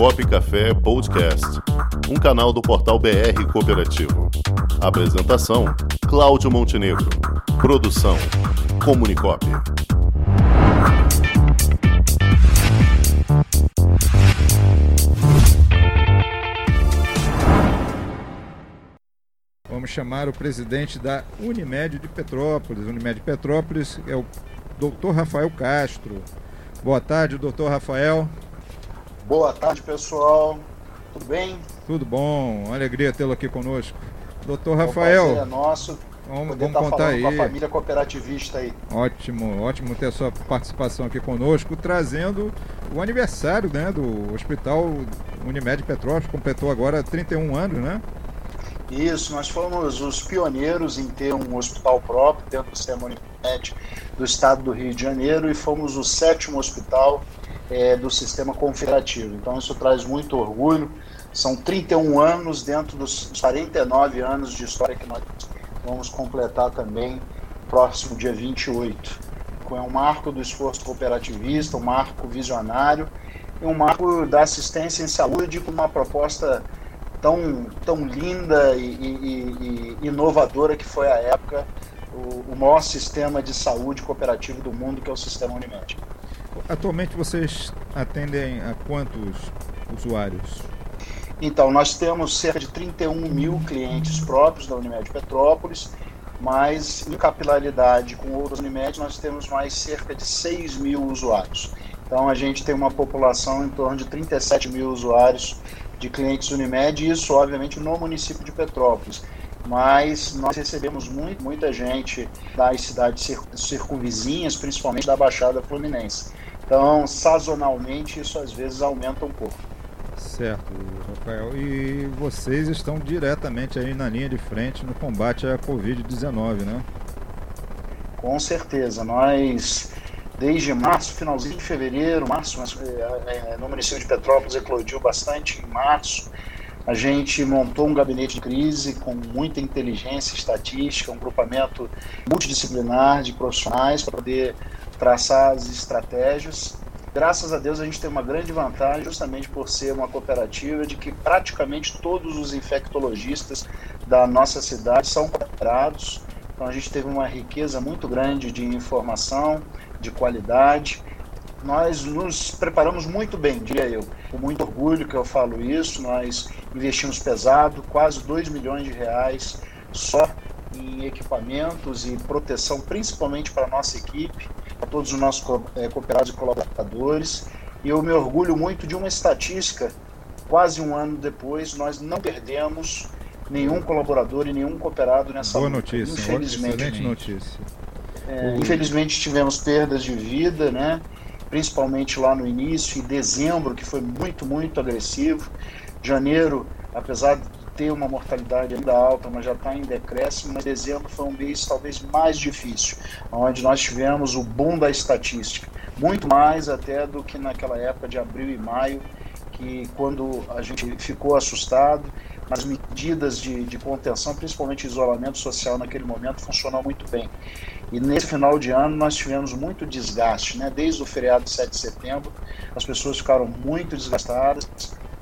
Comunicop Café Podcast, um canal do portal BR Cooperativo. Apresentação: Cláudio Montenegro. Produção: Comunicop. Vamos chamar o presidente da Unimed de Petrópolis. Unimed Petrópolis é o Dr. Rafael Castro. Boa tarde, doutor Rafael. Boa tarde, pessoal. Tudo bem? Tudo bom. Alegria tê-lo aqui conosco. Doutor Rafael. É nosso. Vamos, vamos tá contar aí. Com a família cooperativista aí. Ótimo, ótimo ter a sua participação aqui conosco, trazendo o aniversário né, do Hospital Unimed Petrópolis, completou agora 31 anos, né? Isso, nós fomos os pioneiros em ter um hospital próprio dentro do sistema Unimed do estado do Rio de Janeiro e fomos o sétimo hospital é, do sistema confederativo. Então isso traz muito orgulho. São 31 anos dentro dos 49 anos de história que nós vamos completar também próximo dia 28. É um marco do esforço cooperativista, um marco visionário e um marco da assistência em saúde com uma proposta tão, tão linda e, e, e inovadora que foi a época, o, o maior sistema de saúde cooperativo do mundo, que é o sistema Unimed. Atualmente vocês atendem a quantos usuários? Então, nós temos cerca de 31 mil clientes próprios da Unimed Petrópolis, mas em capilaridade com outras Unimed nós temos mais cerca de 6 mil usuários. Então a gente tem uma população em torno de 37 mil usuários de clientes Unimed, isso obviamente no município de Petrópolis. Mas nós recebemos muito, muita gente das cidades circunvizinhas, principalmente da Baixada Fluminense. Então, sazonalmente, isso às vezes aumenta um pouco. Certo, Rafael. E vocês estão diretamente aí na linha de frente no combate à Covid-19, né? Com certeza. Nós, desde março, finalzinho de fevereiro, março, é, é, no município de Petrópolis eclodiu bastante em março. A gente montou um gabinete de crise com muita inteligência estatística, um grupamento multidisciplinar de profissionais para poder traçar as estratégias. Graças a Deus a gente tem uma grande vantagem, justamente por ser uma cooperativa, de que praticamente todos os infectologistas da nossa cidade são cooperados. Então a gente teve uma riqueza muito grande de informação, de qualidade. Nós nos preparamos muito bem, diria eu. Com muito orgulho que eu falo isso, nós investimos pesado, quase 2 milhões de reais só em equipamentos e proteção, principalmente para a nossa equipe a todos os nossos é, cooperados e colaboradores. E eu me orgulho muito de uma estatística, quase um ano depois, nós não perdemos nenhum colaborador e nenhum cooperado nessa Boa luta. notícia, infelizmente. Excelente notícia. É, infelizmente tivemos perdas de vida, né? principalmente lá no início, em dezembro, que foi muito, muito agressivo. Janeiro, apesar de ter uma mortalidade ainda alta, mas já está em decréscimo. Mas dezembro foi um mês talvez mais difícil, onde nós tivemos o boom da estatística, muito mais até do que naquela época de abril e maio, que quando a gente ficou assustado, as medidas de, de contenção, principalmente isolamento social naquele momento, funcionou muito bem. E nesse final de ano nós tivemos muito desgaste, né? Desde o feriado de 7 de setembro, as pessoas ficaram muito desgastadas,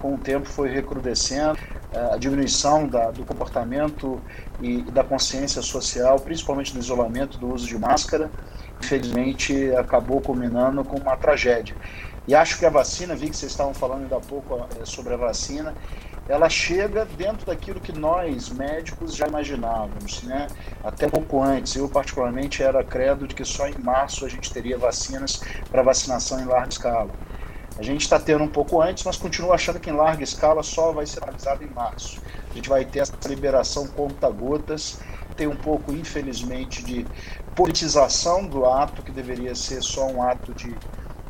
com o tempo foi recrudescendo a diminuição da, do comportamento e da consciência social, principalmente do isolamento, do uso de máscara, infelizmente acabou culminando com uma tragédia. E acho que a vacina, vi que vocês estavam falando ainda há pouco é, sobre a vacina, ela chega dentro daquilo que nós, médicos, já imaginávamos, né? Até pouco antes. Eu, particularmente, era credo de que só em março a gente teria vacinas para vacinação em larga escala. A gente está tendo um pouco antes, mas continua achando que em larga escala só vai ser analisado em março. A gente vai ter essa liberação conta-gotas, tem um pouco, infelizmente, de politização do ato, que deveria ser só um ato de,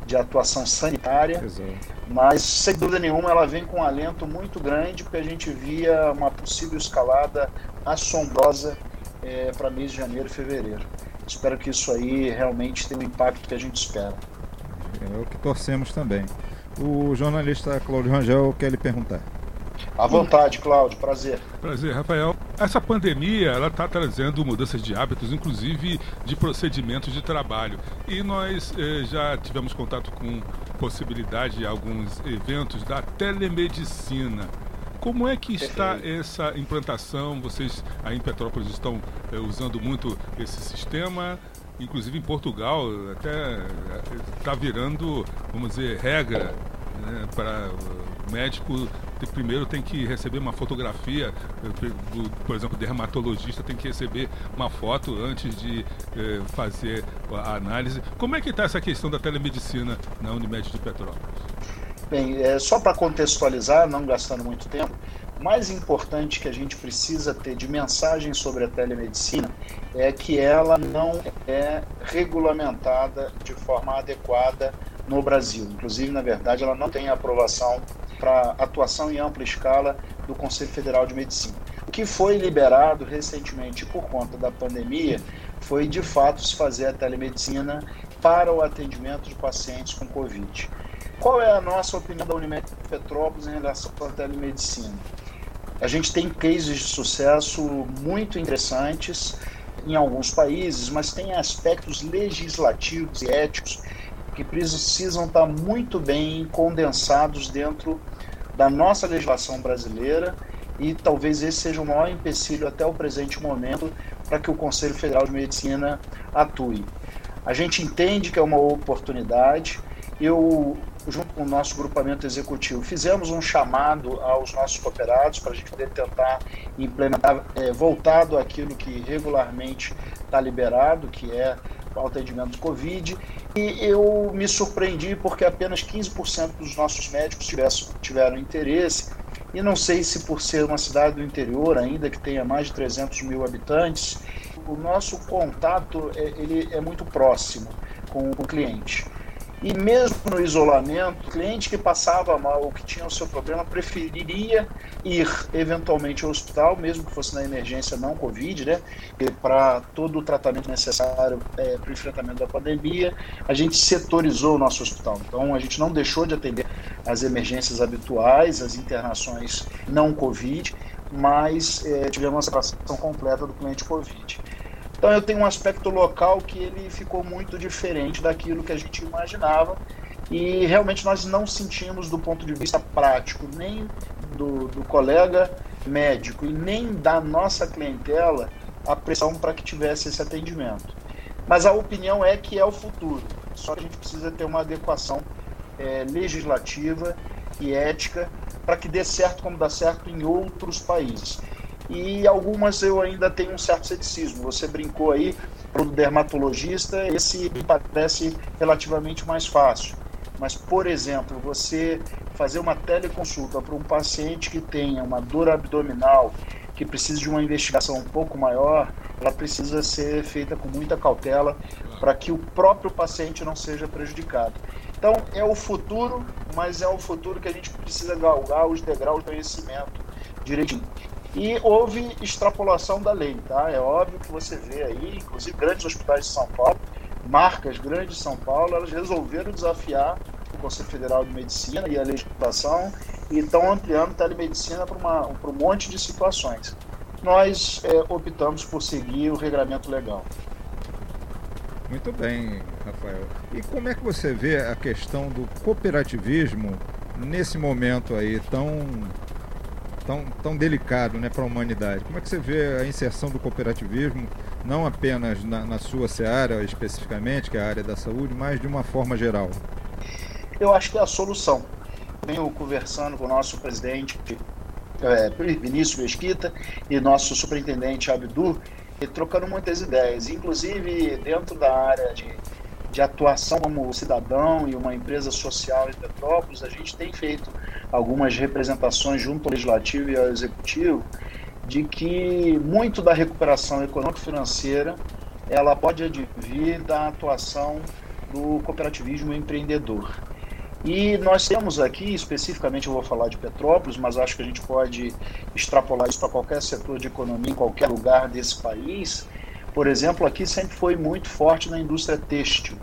de atuação sanitária, Exato. mas sem dúvida nenhuma ela vem com um alento muito grande, porque a gente via uma possível escalada assombrosa é, para mês de janeiro e fevereiro. Espero que isso aí realmente tenha o impacto que a gente espera. É o que torcemos também. O jornalista Cláudio Rangel quer lhe perguntar. À vontade, Cláudio, prazer. Prazer, Rafael. Essa pandemia ela está trazendo mudanças de hábitos, inclusive de procedimentos de trabalho. E nós eh, já tivemos contato com possibilidade de alguns eventos da telemedicina. Como é que está essa implantação? Vocês aí em Petrópolis estão eh, usando muito esse sistema? Inclusive em Portugal até está eh, virando, vamos dizer, regra né, para o médico primeiro tem que receber uma fotografia, do, por exemplo, o dermatologista tem que receber uma foto antes de eh, fazer a análise. Como é que está essa questão da telemedicina na Unimed de Petrópolis? Bem, é, só para contextualizar, não gastando muito tempo, o mais importante que a gente precisa ter de mensagem sobre a telemedicina é que ela não é regulamentada de forma adequada no Brasil. Inclusive, na verdade, ela não tem aprovação para atuação em ampla escala do Conselho Federal de Medicina. O que foi liberado recentemente por conta da pandemia foi, de fato, se fazer a telemedicina para o atendimento de pacientes com Covid. Qual é a nossa opinião da Unimed Petrópolis em relação à telemedicina? A gente tem cases de sucesso muito interessantes em alguns países, mas tem aspectos legislativos e éticos que precisam estar muito bem condensados dentro da nossa legislação brasileira e talvez esse seja o maior empecilho até o presente momento para que o Conselho Federal de Medicina atue. A gente entende que é uma oportunidade. Eu junto com o nosso grupamento executivo, fizemos um chamado aos nossos cooperados para a gente poder tentar implementar, é, voltado àquilo que regularmente está liberado, que é o atendimento Covid. E eu me surpreendi porque apenas 15% dos nossos médicos tiveram interesse. E não sei se por ser uma cidade do interior, ainda que tenha mais de 300 mil habitantes, o nosso contato é, ele é muito próximo com o cliente. E mesmo no isolamento, o cliente que passava mal ou que tinha o seu problema preferiria ir eventualmente ao hospital, mesmo que fosse na emergência não Covid, né? Para todo o tratamento necessário é, para o enfrentamento da pandemia, a gente setorizou o nosso hospital. Então a gente não deixou de atender as emergências habituais, as internações não Covid, mas é, tivemos uma separação completa do cliente Covid. Então eu tenho um aspecto local que ele ficou muito diferente daquilo que a gente imaginava. E realmente nós não sentimos do ponto de vista prático nem do, do colega médico e nem da nossa clientela a pressão para que tivesse esse atendimento. Mas a opinião é que é o futuro, só que a gente precisa ter uma adequação é, legislativa e ética para que dê certo como dá certo em outros países e algumas eu ainda tenho um certo ceticismo. Você brincou aí para o dermatologista, esse parece relativamente mais fácil. Mas, por exemplo, você fazer uma teleconsulta para um paciente que tenha uma dor abdominal, que precisa de uma investigação um pouco maior, ela precisa ser feita com muita cautela para que o próprio paciente não seja prejudicado. Então, é o futuro, mas é o futuro que a gente precisa galgar os degraus do conhecimento direitinho. E houve extrapolação da lei, tá? É óbvio que você vê aí, inclusive grandes hospitais de São Paulo, marcas grandes de São Paulo, elas resolveram desafiar o Conselho Federal de Medicina e a legislação e estão ampliando telemedicina para um monte de situações. Nós é, optamos por seguir o regramento legal. Muito bem, Rafael. E como é que você vê a questão do cooperativismo nesse momento aí tão tão, tão delicado né, para a humanidade. Como é que você vê a inserção do cooperativismo, não apenas na, na sua seara especificamente, que é a área da saúde, mas de uma forma geral? Eu acho que é a solução. Venho conversando com o nosso presidente é, Vinícius Mesquita e nosso superintendente Abdu, e trocando muitas ideias, inclusive dentro da área de de atuação como cidadão e uma empresa social em Petrópolis, a gente tem feito algumas representações junto ao Legislativo e ao Executivo de que muito da recuperação econômico-financeira ela pode advir da atuação do cooperativismo empreendedor. E nós temos aqui, especificamente eu vou falar de Petrópolis, mas acho que a gente pode extrapolar isso para qualquer setor de economia em qualquer lugar desse país, por exemplo, aqui sempre foi muito forte na indústria têxtil.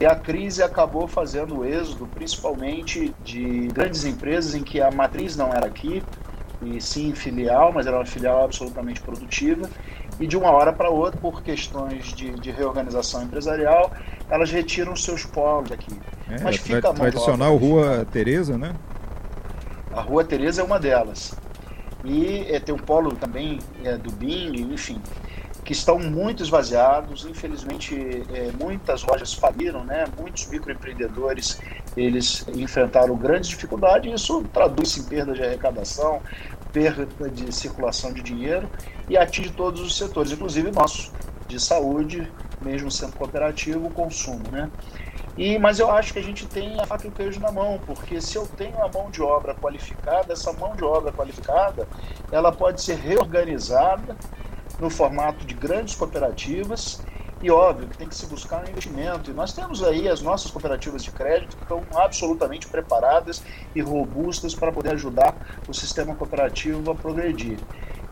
E a crise acabou fazendo o êxodo, principalmente de grandes empresas em que a matriz não era aqui, e sim filial, mas era uma filial absolutamente produtiva. E de uma hora para outra, por questões de, de, reorganização empresarial, elas retiram seus polos aqui. É, mas fica a tradicional Rua Tereza, né? A Rua Tereza é uma delas. E é, tem um polo também é, do Bing, enfim que estão muito esvaziados. Infelizmente, é, muitas lojas faliram, né? Muitos microempreendedores eles enfrentaram grandes dificuldades. Isso traduz em perda de arrecadação, perda de circulação de dinheiro e atinge todos os setores, inclusive nosso de saúde, mesmo sendo cooperativo, consumo, né? E, mas eu acho que a gente tem a faca e o queijo na mão, porque se eu tenho a mão de obra qualificada, essa mão de obra qualificada, ela pode ser reorganizada no formato de grandes cooperativas e óbvio que tem que se buscar um investimento. E nós temos aí as nossas cooperativas de crédito que estão absolutamente preparadas e robustas para poder ajudar o sistema cooperativo a progredir.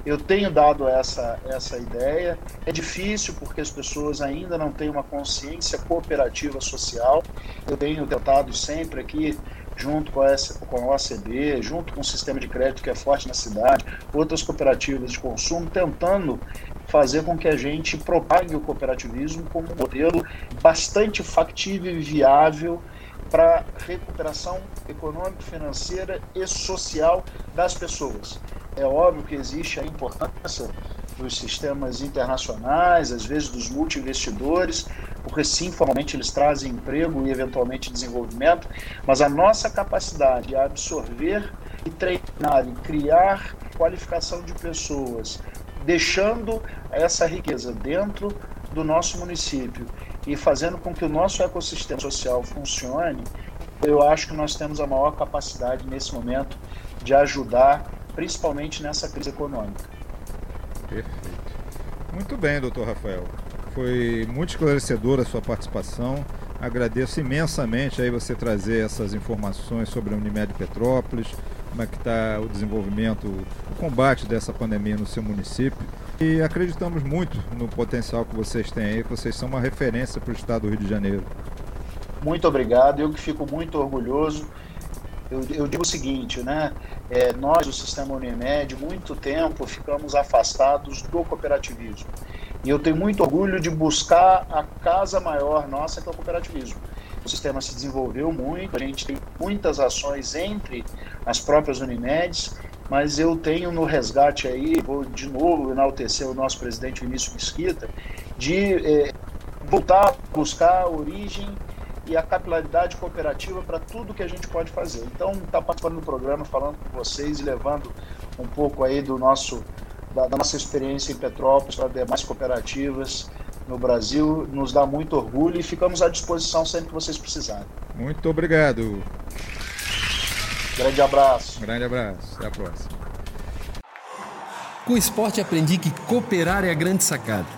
Eu tenho dado essa, essa ideia. É difícil porque as pessoas ainda não têm uma consciência cooperativa social. Eu tenho tentado sempre aqui junto com a, com a OCB, junto com o sistema de crédito que é forte na cidade, outras cooperativas de consumo, tentando fazer com que a gente propague o cooperativismo como um modelo bastante factível e viável para recuperação econômica, financeira e social das pessoas. É óbvio que existe a importância dos sistemas internacionais, às vezes dos multi-investidores, porque sim, formalmente eles trazem emprego e eventualmente desenvolvimento, mas a nossa capacidade de absorver e treinar e criar qualificação de pessoas, deixando essa riqueza dentro do nosso município e fazendo com que o nosso ecossistema social funcione, eu acho que nós temos a maior capacidade nesse momento de ajudar, principalmente nessa crise econômica. Perfeito. Muito bem, doutor Rafael. Foi muito esclarecedora a sua participação. Agradeço imensamente aí você trazer essas informações sobre a Unimed Petrópolis, como é que está o desenvolvimento, o combate dessa pandemia no seu município. E acreditamos muito no potencial que vocês têm aí, que vocês são uma referência para o estado do Rio de Janeiro. Muito obrigado, eu que fico muito orgulhoso eu, eu digo o seguinte, né? É, nós, o sistema Unimed, muito tempo ficamos afastados do cooperativismo. E eu tenho muito orgulho de buscar a casa maior nossa, que é o cooperativismo. O sistema se desenvolveu muito, a gente tem muitas ações entre as próprias Unimedes, mas eu tenho no resgate aí, vou de novo enaltecer o nosso presidente Vinícius Mesquita, de é, voltar a buscar a origem e a capilaridade cooperativa para tudo que a gente pode fazer. Então, estar tá participando do programa, falando com vocês e levando um pouco aí do nosso da, da nossa experiência em Petrópolis para demais cooperativas no Brasil nos dá muito orgulho e ficamos à disposição sempre que vocês precisarem. Muito obrigado. Grande abraço. Grande abraço. Até a próxima. Com o esporte aprendi que cooperar é a grande sacada